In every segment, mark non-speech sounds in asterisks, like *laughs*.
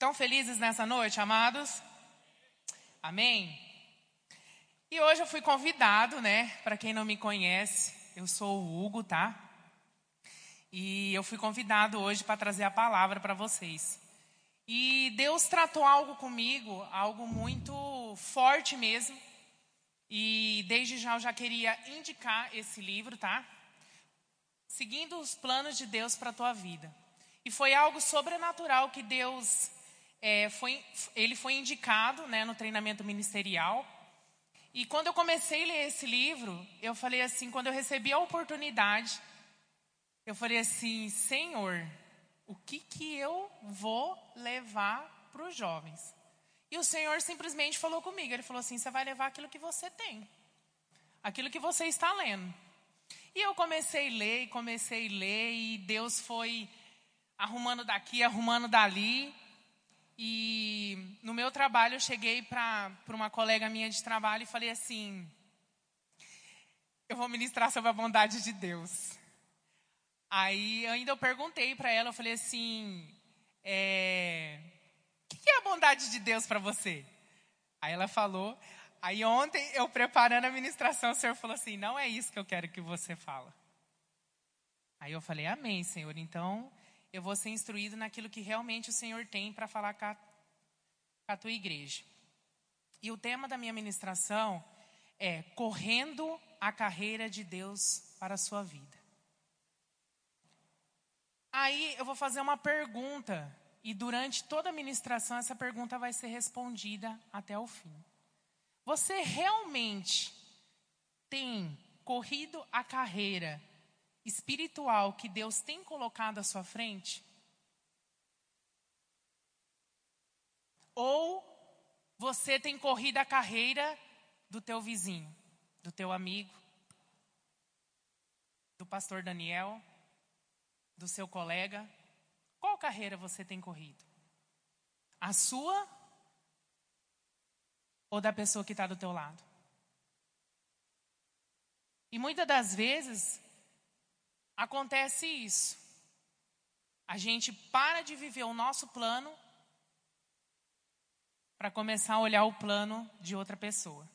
Tão felizes nessa noite, amados? Amém? E hoje eu fui convidado, né? Para quem não me conhece, eu sou o Hugo, tá? E eu fui convidado hoje para trazer a palavra para vocês. E Deus tratou algo comigo, algo muito forte mesmo. E desde já eu já queria indicar esse livro, tá? Seguindo os planos de Deus para a tua vida. E foi algo sobrenatural que Deus é, foi, ele foi indicado né, no treinamento ministerial. E quando eu comecei a ler esse livro, eu falei assim, quando eu recebi a oportunidade, eu falei assim, Senhor, o que, que eu vou levar para os jovens? E o Senhor simplesmente falou comigo, ele falou assim, você vai levar aquilo que você tem, aquilo que você está lendo. E eu comecei a ler, comecei a ler, e Deus foi arrumando daqui, arrumando dali. E no meu trabalho eu cheguei para uma colega minha de trabalho e falei assim: eu vou ministrar sobre a bondade de Deus. Aí ainda eu perguntei para ela, eu falei assim: é, o que é a bondade de Deus para você? Aí ela falou. Aí ontem eu preparando a ministração, o Senhor falou assim: não é isso que eu quero que você fala. Aí eu falei: Amém, Senhor. Então eu vou ser instruído naquilo que realmente o Senhor tem para falar com a, com a tua igreja. E o tema da minha ministração é correndo a carreira de Deus para a sua vida. Aí eu vou fazer uma pergunta e durante toda a ministração essa pergunta vai ser respondida até o fim. Você realmente tem corrido a carreira espiritual que Deus tem colocado à sua frente? Ou você tem corrido a carreira do teu vizinho, do teu amigo, do pastor Daniel, do seu colega? Qual carreira você tem corrido? A sua ou da pessoa que está do teu lado? E muitas das vezes acontece isso. A gente para de viver o nosso plano para começar a olhar o plano de outra pessoa.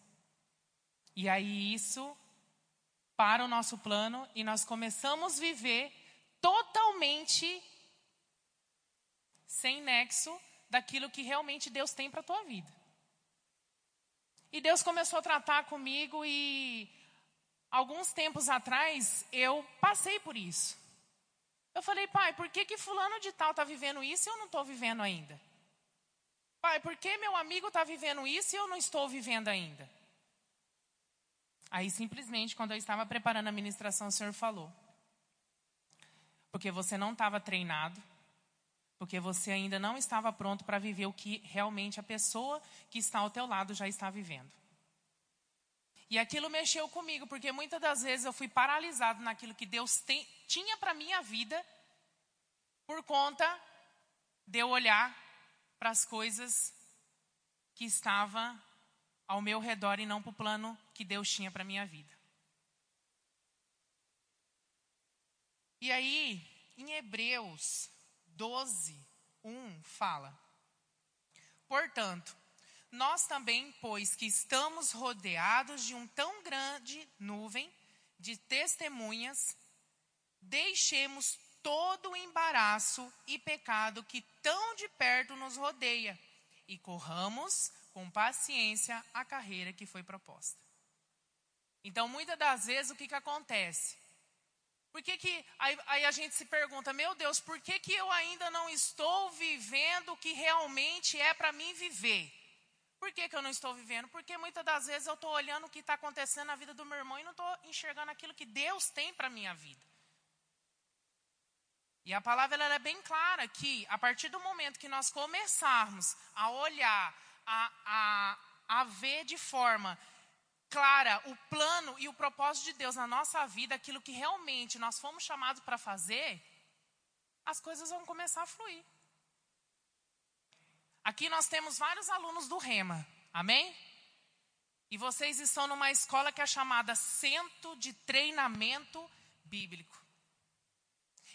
E aí isso para o nosso plano e nós começamos a viver totalmente sem nexo daquilo que realmente Deus tem para a tua vida. E Deus começou a tratar comigo e alguns tempos atrás, eu passei por isso. Eu falei, pai, por que, que fulano de tal está vivendo isso e eu não estou vivendo ainda? Pai, por que meu amigo está vivendo isso e eu não estou vivendo ainda? Aí, simplesmente, quando eu estava preparando a ministração, o Senhor falou. Porque você não estava treinado, porque você ainda não estava pronto para viver o que realmente a pessoa que está ao teu lado já está vivendo. E aquilo mexeu comigo, porque muitas das vezes eu fui paralisado naquilo que Deus tem, tinha para minha vida, por conta de eu olhar para as coisas que estavam ao meu redor e não para o plano que Deus tinha para minha vida. E aí, em Hebreus 12, 1 fala: Portanto, nós também, pois que estamos rodeados de um tão grande nuvem de testemunhas, deixemos todo o embaraço e pecado que tão de perto nos rodeia e corramos com paciência a carreira que foi proposta. Então, muitas das vezes, o que, que acontece? Por que, que aí, aí, a gente se pergunta, meu Deus, por que, que eu ainda não estou vivendo o que realmente é para mim viver? Por que, que eu não estou vivendo? Porque muitas das vezes eu estou olhando o que está acontecendo na vida do meu irmão e não estou enxergando aquilo que Deus tem para a minha vida. E a palavra ela é bem clara que, a partir do momento que nós começarmos a olhar, a, a, a ver de forma clara o plano e o propósito de Deus na nossa vida, aquilo que realmente nós fomos chamados para fazer, as coisas vão começar a fluir. Aqui nós temos vários alunos do Rema, amém? E vocês estão numa escola que é chamada Centro de Treinamento Bíblico.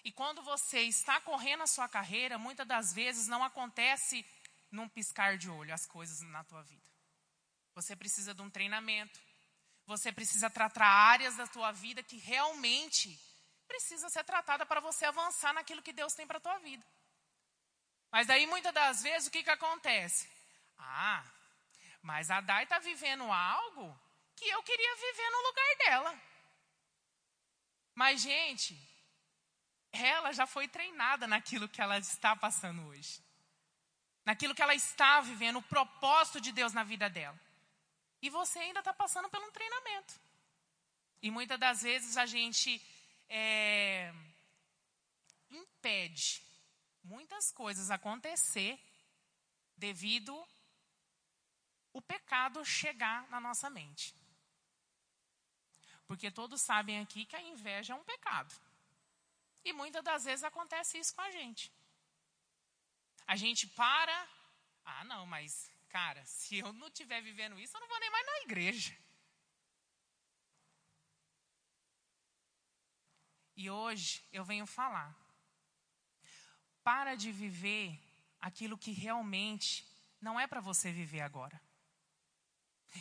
E quando você está correndo a sua carreira, muitas das vezes não acontece num piscar de olho as coisas na tua vida. Você precisa de um treinamento. Você precisa tratar áreas da tua vida que realmente precisa ser tratada para você avançar naquilo que Deus tem para a tua vida. Mas daí muitas das vezes o que, que acontece? Ah, mas a Dai está vivendo algo que eu queria viver no lugar dela. Mas, gente, ela já foi treinada naquilo que ela está passando hoje. Naquilo que ela está vivendo, o propósito de Deus na vida dela. E você ainda está passando por um treinamento. E muitas das vezes a gente é, impede muitas coisas acontecer devido o pecado chegar na nossa mente. Porque todos sabem aqui que a inveja é um pecado. E muitas das vezes acontece isso com a gente. A gente para. Ah, não, mas, cara, se eu não estiver vivendo isso, eu não vou nem mais na igreja. E hoje eu venho falar. Para de viver aquilo que realmente não é para você viver agora.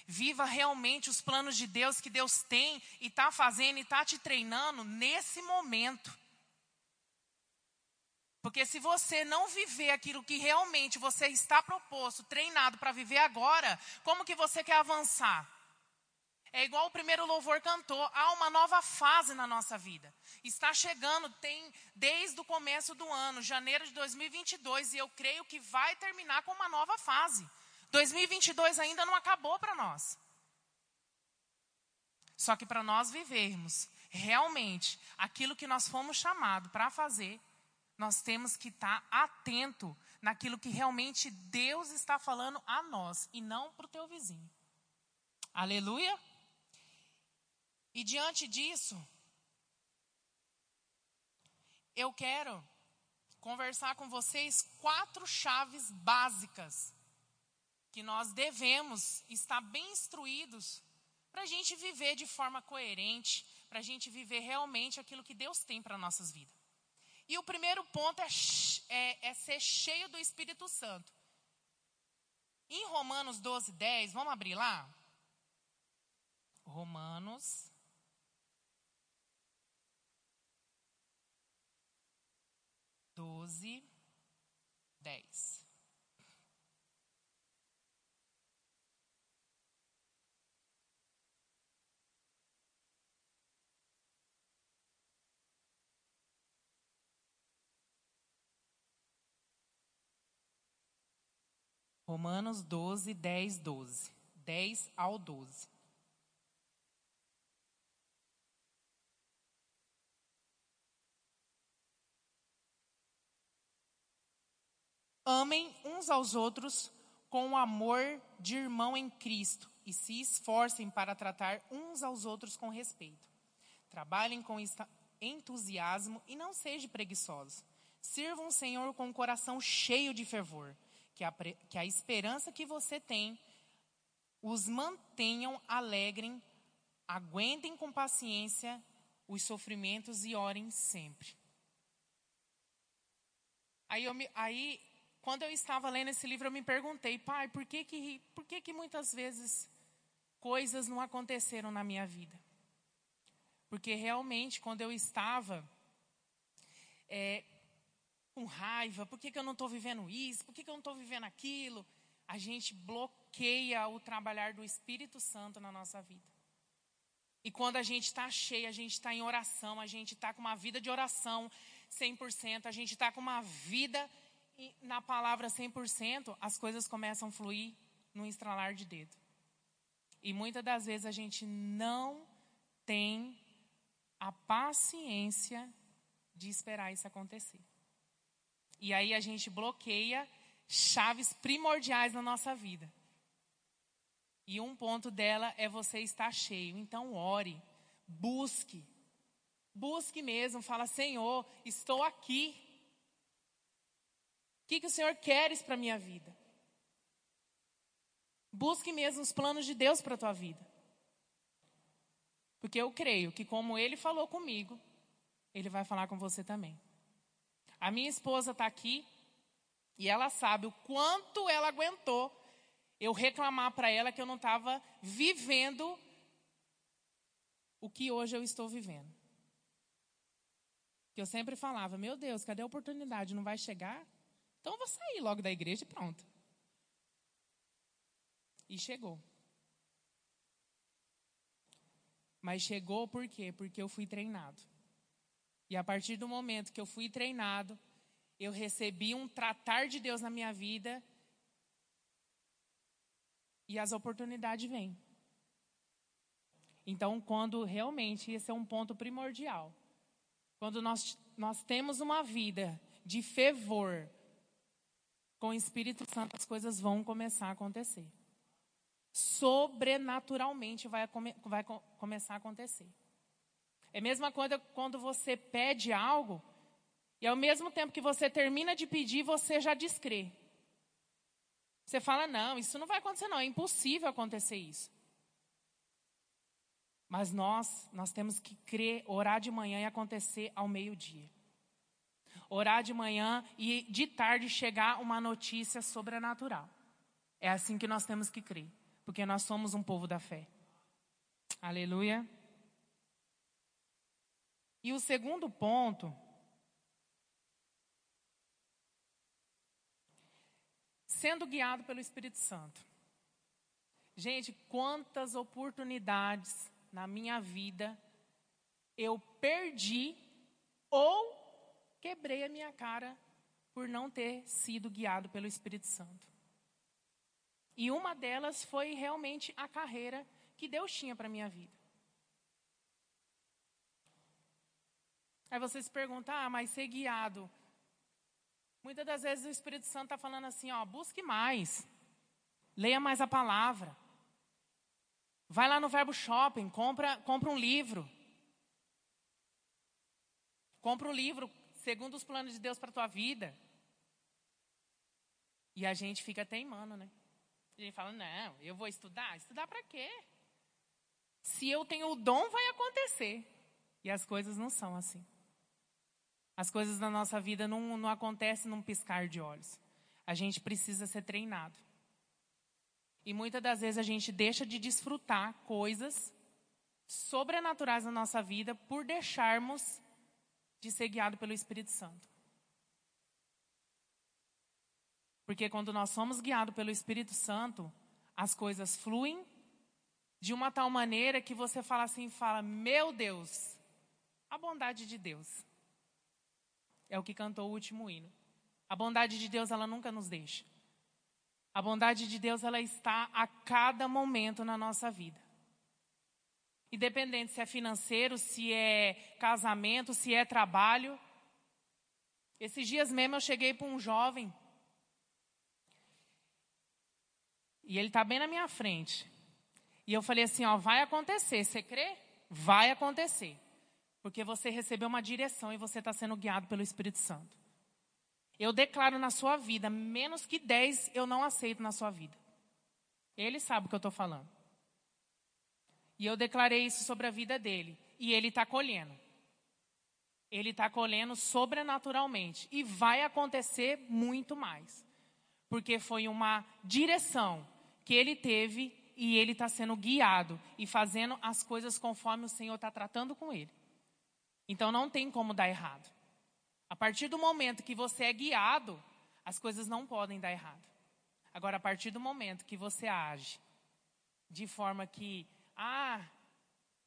Viva realmente os planos de Deus que Deus tem e está fazendo e está te treinando nesse momento. Porque se você não viver aquilo que realmente você está proposto, treinado para viver agora, como que você quer avançar? É igual o primeiro louvor cantou, há uma nova fase na nossa vida. Está chegando, tem desde o começo do ano, janeiro de 2022, e eu creio que vai terminar com uma nova fase. 2022 ainda não acabou para nós. Só que para nós vivermos realmente aquilo que nós fomos chamados para fazer, nós temos que estar tá atento naquilo que realmente Deus está falando a nós e não para o teu vizinho. Aleluia? E diante disso, eu quero conversar com vocês quatro chaves básicas que nós devemos estar bem instruídos para a gente viver de forma coerente, para a gente viver realmente aquilo que Deus tem para nossas vidas. E o primeiro ponto é, é, é, ser cheio do Espírito Santo. Em Romanos 12, 10, vamos abrir lá? Romanos. Doze, dez. Romanos 12, 10, 12. 10 ao 12. Amem uns aos outros com o amor de irmão em Cristo e se esforcem para tratar uns aos outros com respeito. Trabalhem com entusiasmo e não sejam preguiçosos. Sirvam o Senhor com o coração cheio de fervor que a, que a esperança que você tem os mantenham alegrem, aguentem com paciência os sofrimentos e orem sempre. Aí, me, aí, quando eu estava lendo esse livro, eu me perguntei, pai, por que que, por que, que muitas vezes coisas não aconteceram na minha vida? Porque realmente, quando eu estava é, com raiva, por que, que eu não estou vivendo isso, por que, que eu não estou vivendo aquilo, a gente bloqueia o trabalhar do Espírito Santo na nossa vida. E quando a gente está cheio, a gente está em oração, a gente está com uma vida de oração 100%, a gente está com uma vida na palavra 100%, as coisas começam a fluir no estralar de dedo. E muitas das vezes a gente não tem a paciência de esperar isso acontecer. E aí a gente bloqueia chaves primordiais na nossa vida. E um ponto dela é você estar cheio. Então ore, busque. Busque mesmo, fala, Senhor, estou aqui. Que, que o Senhor queres para a minha vida? Busque mesmo os planos de Deus para a tua vida. Porque eu creio que como Ele falou comigo, Ele vai falar com você também. A minha esposa está aqui. E ela sabe o quanto ela aguentou eu reclamar para ela que eu não estava vivendo o que hoje eu estou vivendo. Que eu sempre falava, meu Deus, cadê a oportunidade? Não vai chegar? Então eu vou sair logo da igreja e pronto. E chegou. Mas chegou por quê? Porque eu fui treinado. E a partir do momento que eu fui treinado, eu recebi um tratar de Deus na minha vida e as oportunidades vêm. Então, quando realmente esse é um ponto primordial, quando nós, nós temos uma vida de fervor com o Espírito Santo, as coisas vão começar a acontecer. Sobrenaturalmente vai, vai começar a acontecer. É a mesma coisa quando você pede algo e ao mesmo tempo que você termina de pedir, você já descrê. Você fala, não, isso não vai acontecer não, é impossível acontecer isso. Mas nós, nós temos que crer, orar de manhã e acontecer ao meio-dia. Orar de manhã e de tarde chegar uma notícia sobrenatural. É assim que nós temos que crer, porque nós somos um povo da fé. Aleluia. E o segundo ponto sendo guiado pelo Espírito Santo. Gente, quantas oportunidades na minha vida eu perdi ou quebrei a minha cara por não ter sido guiado pelo Espírito Santo. E uma delas foi realmente a carreira que Deus tinha para minha vida. Aí você se pergunta, ah, mas ser guiado Muitas das vezes o Espírito Santo está falando assim, ó, busque mais, leia mais a palavra, vai lá no Verbo Shopping, compra, compra um livro, compra um livro segundo os planos de Deus para a tua vida. E a gente fica teimando, né? A gente fala, não, eu vou estudar. Estudar para quê? Se eu tenho o dom, vai acontecer. E as coisas não são assim. As coisas na nossa vida não, não acontecem num piscar de olhos. A gente precisa ser treinado. E muitas das vezes a gente deixa de desfrutar coisas sobrenaturais na nossa vida por deixarmos de ser guiado pelo Espírito Santo. Porque quando nós somos guiados pelo Espírito Santo, as coisas fluem de uma tal maneira que você fala assim, fala: "Meu Deus, a bondade de Deus". É o que cantou o último hino. A bondade de Deus, ela nunca nos deixa. A bondade de Deus, ela está a cada momento na nossa vida. Independente se é financeiro, se é casamento, se é trabalho. Esses dias mesmo eu cheguei para um jovem. E ele está bem na minha frente. E eu falei assim: ó, vai acontecer. Você crê? Vai acontecer. Porque você recebeu uma direção e você está sendo guiado pelo Espírito Santo. Eu declaro na sua vida, menos que 10 eu não aceito na sua vida. Ele sabe o que eu estou falando. E eu declarei isso sobre a vida dele. E ele está colhendo. Ele está colhendo sobrenaturalmente. E vai acontecer muito mais. Porque foi uma direção que ele teve e ele está sendo guiado e fazendo as coisas conforme o Senhor está tratando com ele. Então não tem como dar errado. A partir do momento que você é guiado, as coisas não podem dar errado. Agora, a partir do momento que você age de forma que, ah,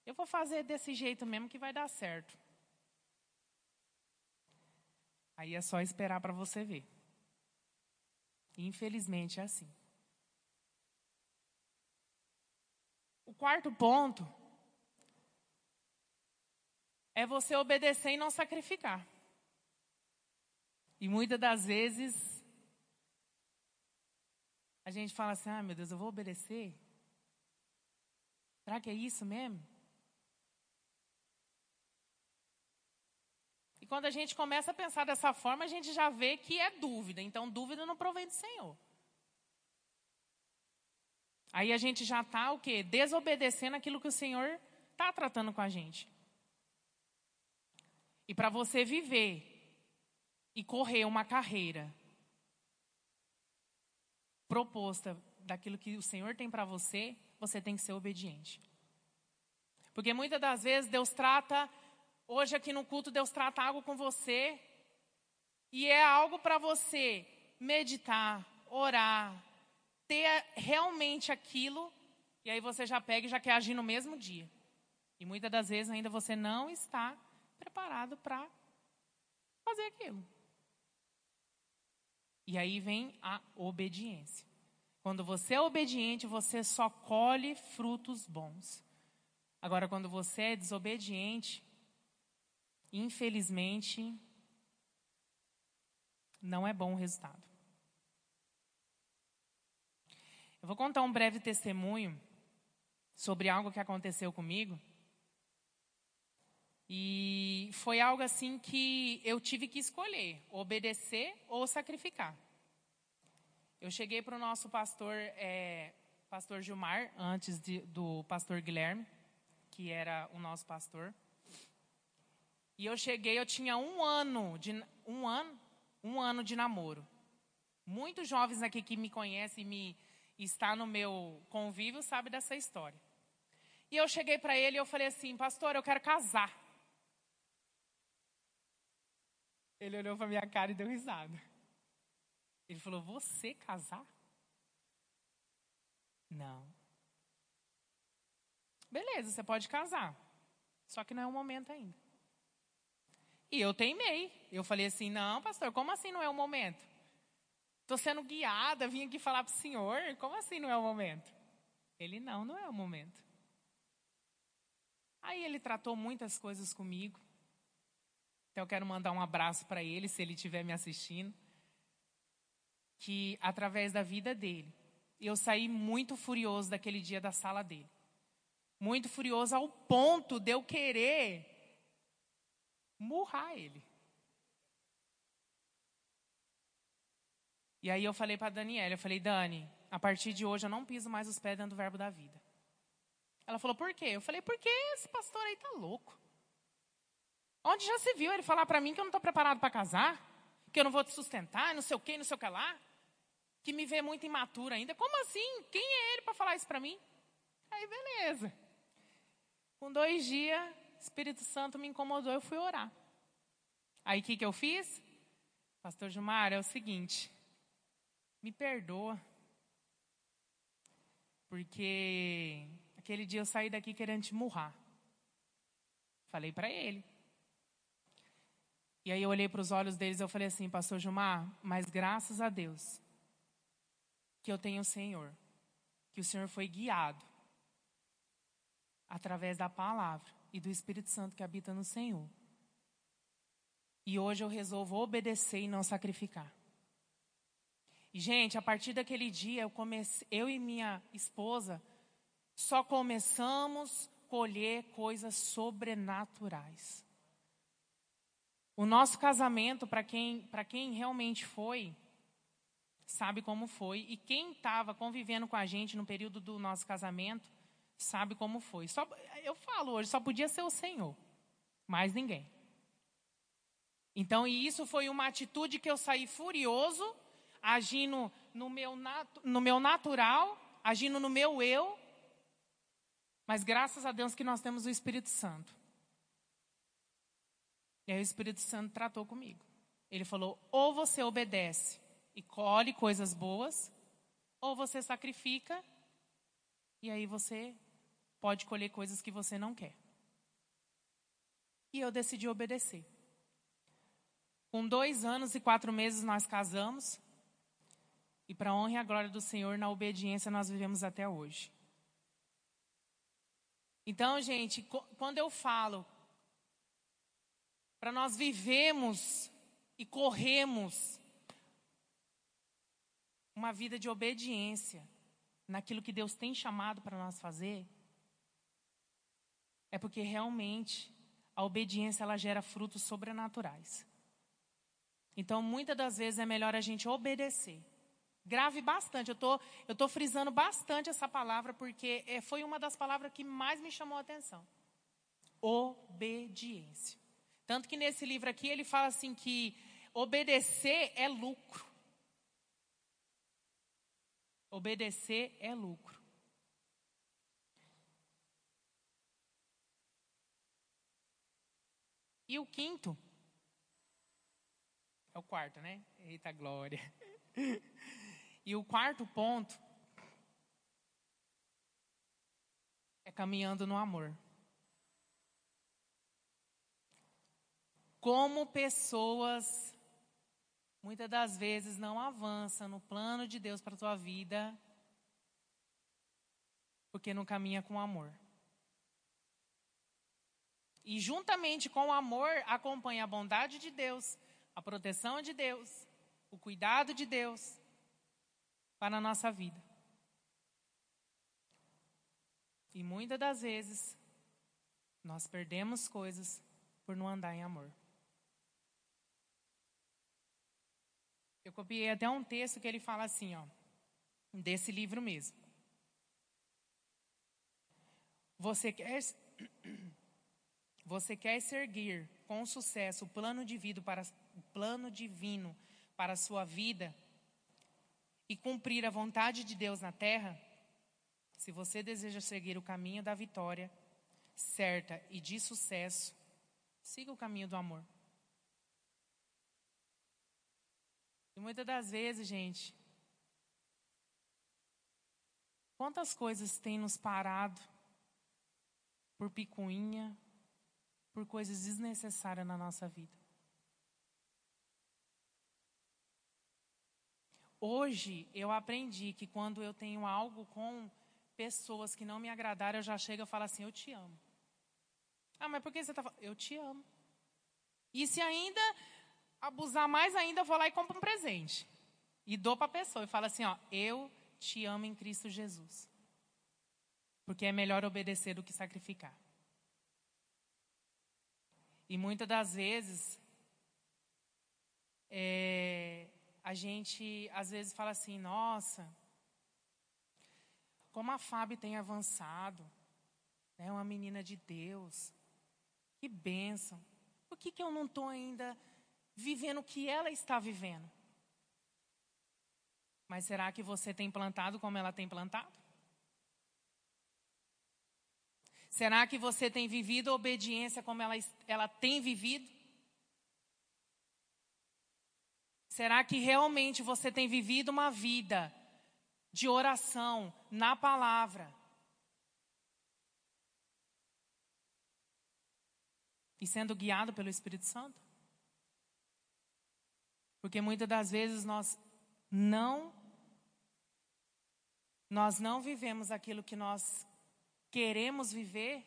eu vou fazer desse jeito mesmo que vai dar certo. Aí é só esperar para você ver. Infelizmente é assim. O quarto ponto é você obedecer e não sacrificar. E muitas das vezes a gente fala assim: ah, meu Deus, eu vou obedecer? Será que é isso mesmo? E quando a gente começa a pensar dessa forma, a gente já vê que é dúvida. Então, dúvida não provém do Senhor. Aí a gente já está o quê? Desobedecendo aquilo que o Senhor está tratando com a gente. E para você viver e correr uma carreira proposta daquilo que o Senhor tem para você, você tem que ser obediente. Porque muitas das vezes Deus trata, hoje aqui no culto, Deus trata algo com você, e é algo para você meditar, orar, ter realmente aquilo, e aí você já pega e já quer agir no mesmo dia. E muitas das vezes ainda você não está preparado para fazer aquilo. E aí vem a obediência. Quando você é obediente, você só colhe frutos bons. Agora, quando você é desobediente, infelizmente, não é bom o resultado. Eu vou contar um breve testemunho sobre algo que aconteceu comigo. E foi algo assim que eu tive que escolher: obedecer ou sacrificar. Eu cheguei para o nosso pastor, é, pastor Gilmar, antes de, do pastor Guilherme, que era o nosso pastor. E eu cheguei, eu tinha um ano de um ano, um ano de namoro. Muitos jovens aqui que me conhecem me está no meu convívio sabe dessa história. E eu cheguei para ele e eu falei assim, pastor, eu quero casar. Ele olhou para minha cara e deu risada. Ele falou: Você casar? Não. Beleza, você pode casar. Só que não é o momento ainda. E eu teimei. Eu falei assim: Não, pastor, como assim não é o momento? Estou sendo guiada, vim aqui falar para o senhor. Como assim não é o momento? Ele: Não, não é o momento. Aí ele tratou muitas coisas comigo. Então eu quero mandar um abraço para ele, se ele estiver me assistindo que através da vida dele, eu saí muito furioso daquele dia da sala dele. Muito furioso ao ponto de eu querer murrar ele. E aí eu falei para Daniela, eu falei, Dani, a partir de hoje eu não piso mais os pés dentro do verbo da vida. Ela falou, por quê? Eu falei, porque esse pastor aí tá louco. Onde já se viu ele falar para mim que eu não estou preparado para casar? Que eu não vou te sustentar, não sei o quê, não sei o que lá? Que me vê muito imatura ainda. Como assim? Quem é ele para falar isso para mim? Aí, beleza. Com dois dias, Espírito Santo me incomodou, eu fui orar. Aí, o que, que eu fiz? Pastor Gilmar, é o seguinte, me perdoa. Porque aquele dia eu saí daqui querendo te murrar. Falei para ele. E aí eu olhei para os olhos deles e eu falei assim, pastor Gilmar, mas graças a Deus, que eu tenho o Senhor, que o Senhor foi guiado através da palavra e do Espírito Santo que habita no Senhor. E hoje eu resolvo obedecer e não sacrificar. E, gente, a partir daquele dia, eu, eu e minha esposa só começamos a colher coisas sobrenaturais. O nosso casamento, para quem, quem realmente foi, sabe como foi. E quem estava convivendo com a gente no período do nosso casamento sabe como foi. Só, eu falo hoje, só podia ser o Senhor, mais ninguém. Então, e isso foi uma atitude que eu saí furioso, agindo no meu, natu, no meu natural, agindo no meu eu. Mas graças a Deus que nós temos o Espírito Santo. E aí o Espírito Santo tratou comigo. Ele falou: ou você obedece e colhe coisas boas, ou você sacrifica e aí você pode colher coisas que você não quer. E eu decidi obedecer. Com dois anos e quatro meses nós casamos. E para a honra e a glória do Senhor, na obediência nós vivemos até hoje. Então, gente, quando eu falo para nós vivemos e corremos uma vida de obediência naquilo que Deus tem chamado para nós fazer, é porque realmente a obediência ela gera frutos sobrenaturais. Então, muitas das vezes é melhor a gente obedecer. Grave bastante, eu tô, estou tô frisando bastante essa palavra porque é, foi uma das palavras que mais me chamou a atenção. Obediência. Tanto que nesse livro aqui ele fala assim que obedecer é lucro. Obedecer é lucro. E o quinto, é o quarto, né? Eita glória. *laughs* E o quarto ponto é caminhando no amor. Como pessoas muitas das vezes não avançam no plano de Deus para a tua vida porque não caminha com amor. E juntamente com o amor acompanha a bondade de Deus, a proteção de Deus, o cuidado de Deus para a nossa vida. E muitas das vezes nós perdemos coisas por não andar em amor. Eu copiei até um texto que ele fala assim, ó, desse livro mesmo. Você quer *clears throat* você quer seguir com sucesso o plano divino para o plano divino para a sua vida e cumprir a vontade de Deus na terra? Se você deseja seguir o caminho da vitória certa e de sucesso, siga o caminho do amor. E muitas das vezes, gente, quantas coisas têm nos parado por picuinha, por coisas desnecessárias na nossa vida. Hoje eu aprendi que quando eu tenho algo com pessoas que não me agradaram, eu já chego e falo assim: Eu te amo. Ah, mas por que você está falando? Eu te amo. E se ainda abusar mais ainda, eu vou lá e compro um presente. E dou para a pessoa e falo assim: Ó, eu te amo em Cristo Jesus. Porque é melhor obedecer do que sacrificar. E muitas das vezes, é, a gente às vezes fala assim: nossa, como a Fábio tem avançado, é né, uma menina de Deus, que bênção. Por que, que eu não estou ainda vivendo o que ela está vivendo? Mas será que você tem plantado como ela tem plantado? Será que você tem vivido a obediência como ela, ela tem vivido? Será que realmente você tem vivido uma vida de oração na palavra? E sendo guiado pelo Espírito Santo? Porque muitas das vezes nós não nós não vivemos aquilo que nós queremos viver,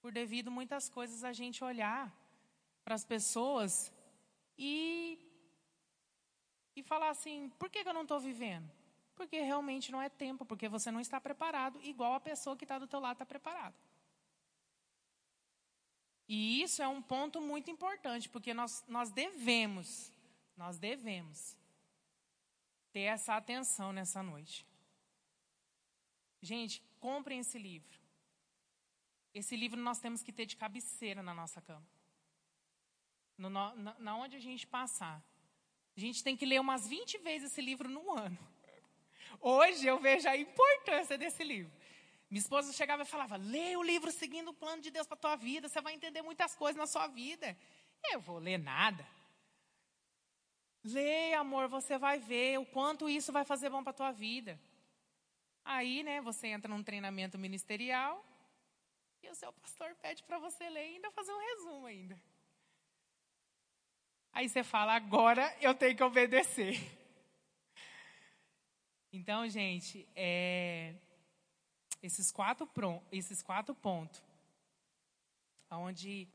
por devido muitas coisas a gente olhar para as pessoas e e falar assim, por que, que eu não estou vivendo? Porque realmente não é tempo, porque você não está preparado, igual a pessoa que está do teu lado está preparada. E isso é um ponto muito importante, porque nós, nós devemos, nós devemos ter essa atenção nessa noite. Gente, comprem esse livro. Esse livro nós temos que ter de cabeceira na nossa cama. No, na, na onde a gente passar. A gente tem que ler umas 20 vezes esse livro no ano. Hoje eu vejo a importância desse livro. Minha esposa chegava e falava: lê o livro seguindo o plano de Deus para a tua vida, você vai entender muitas coisas na sua vida. Eu vou ler nada. Lê, amor, você vai ver o quanto isso vai fazer bom para a tua vida. Aí, né, você entra num treinamento ministerial e o seu pastor pede para você ler e ainda fazer um resumo ainda. Aí você fala, agora eu tenho que obedecer. Então, gente, é, esses, quatro, esses quatro pontos, onde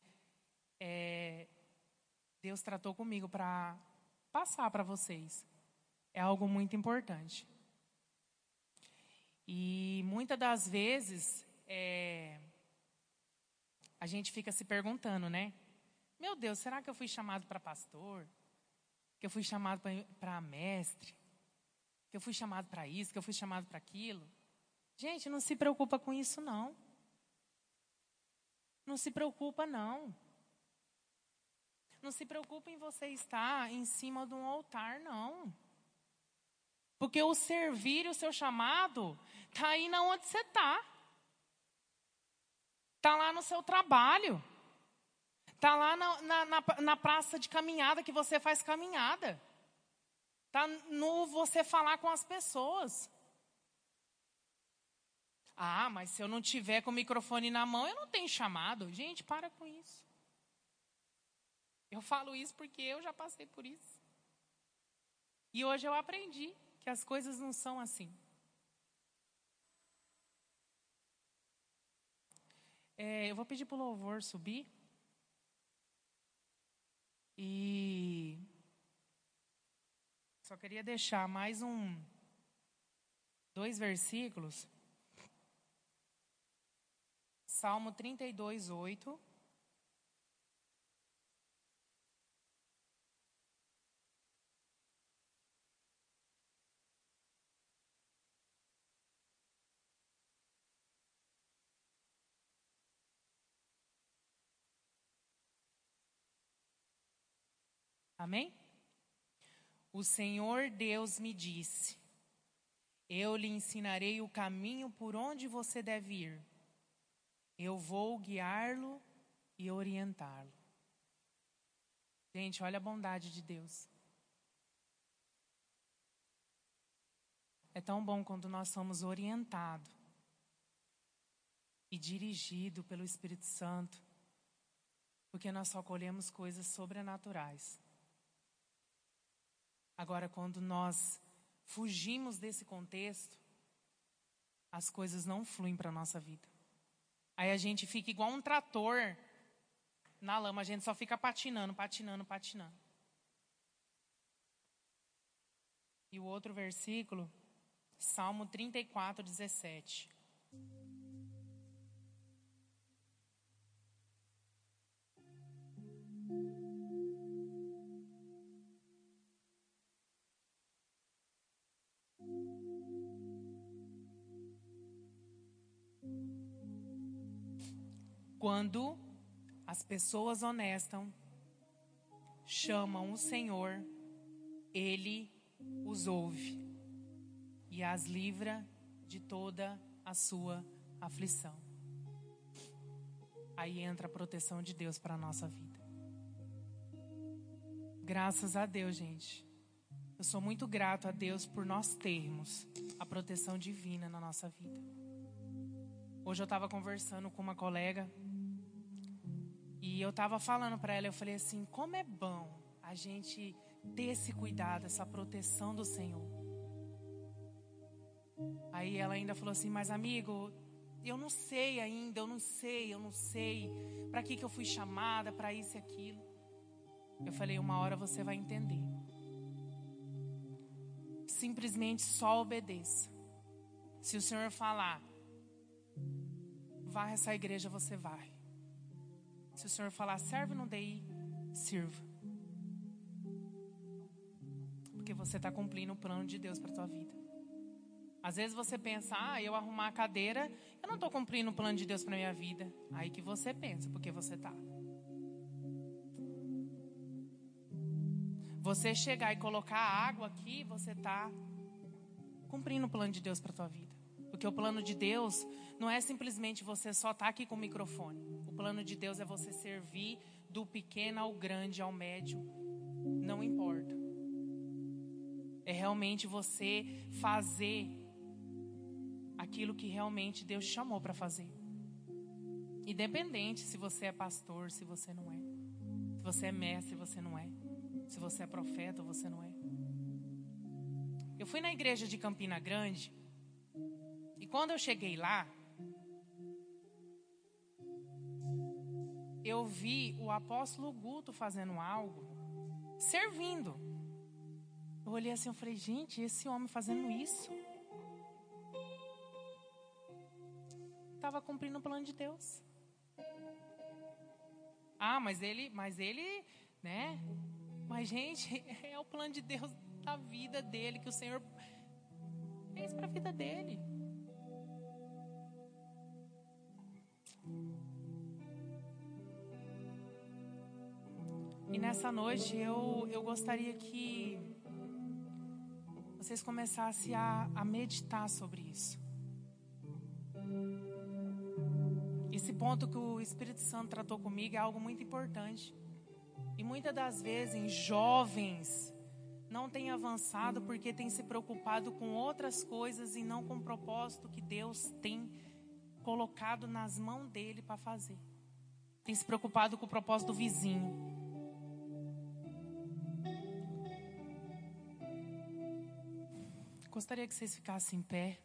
é, Deus tratou comigo para passar para vocês, é algo muito importante. E muitas das vezes é, a gente fica se perguntando, né? Meu Deus, será que eu fui chamado para pastor? Que eu fui chamado para mestre? Que eu fui chamado para isso? Que eu fui chamado para aquilo? Gente, não se preocupa com isso, não. Não se preocupa, não. Não se preocupa em você estar em cima de um altar, não. Porque o servir e o seu chamado está aí na onde você está. Está lá no seu trabalho. Está lá na, na, na, na, praça de caminhada que você faz caminhada. Está no você falar com as pessoas. Ah, mas se eu não tiver com o microfone na mão, eu não tenho chamado. Gente, para com isso. Eu falo isso porque eu já passei por isso. E hoje eu aprendi que as coisas não são assim. É, eu vou pedir para o louvor subir. E só queria deixar mais um dois versículos. Salmo 32, 8. Amém? O Senhor Deus me disse: Eu lhe ensinarei o caminho por onde você deve ir. Eu vou guiá-lo e orientá-lo. Gente, olha a bondade de Deus. É tão bom quando nós somos orientados e dirigidos pelo Espírito Santo, porque nós só colhemos coisas sobrenaturais. Agora, quando nós fugimos desse contexto, as coisas não fluem para a nossa vida. Aí a gente fica igual um trator na lama, a gente só fica patinando, patinando, patinando. E o outro versículo, Salmo 34, 17. Quando as pessoas honestas chamam o Senhor, Ele os ouve e as livra de toda a sua aflição. Aí entra a proteção de Deus para a nossa vida. Graças a Deus, gente. Eu sou muito grato a Deus por nós termos a proteção divina na nossa vida. Hoje eu estava conversando com uma colega e eu estava falando para ela, eu falei assim, como é bom a gente ter esse cuidado, essa proteção do Senhor. Aí ela ainda falou assim, mas amigo, eu não sei ainda, eu não sei, eu não sei para que, que eu fui chamada, para isso e aquilo. Eu falei, uma hora você vai entender. Simplesmente só obedeça. Se o Senhor falar, vá essa igreja, você vai. Se o Senhor falar, serve no DI, sirva. Porque você está cumprindo o plano de Deus para a tua vida. Às vezes você pensa, ah, eu arrumar a cadeira, eu não estou cumprindo o plano de Deus para minha vida. Aí que você pensa, porque você está. Você chegar e colocar água aqui, você está cumprindo o plano de Deus para a tua vida. Porque o plano de Deus não é simplesmente você só estar tá aqui com o microfone. O plano de Deus é você servir do pequeno ao grande, ao médio. Não importa. É realmente você fazer aquilo que realmente Deus chamou para fazer. Independente se você é pastor, se você não é. Se você é mestre, você não é. Se você é profeta, você não é. Eu fui na igreja de Campina Grande e quando eu cheguei lá, eu vi o apóstolo Guto fazendo algo, servindo. Eu olhei assim, eu falei, gente, esse homem fazendo isso. Estava cumprindo o plano de Deus. Ah, mas ele, mas ele, né? Mas gente, *laughs* é o plano de Deus da vida dele que o Senhor fez para a vida dele. E nessa noite eu, eu gostaria que vocês começassem a, a meditar sobre isso. Esse ponto que o Espírito Santo tratou comigo é algo muito importante. E muitas das vezes, jovens não têm avançado porque têm se preocupado com outras coisas e não com o propósito que Deus tem colocado nas mãos dele para fazer. Tem se preocupado com o propósito do vizinho. Gostaria que vocês ficassem em pé.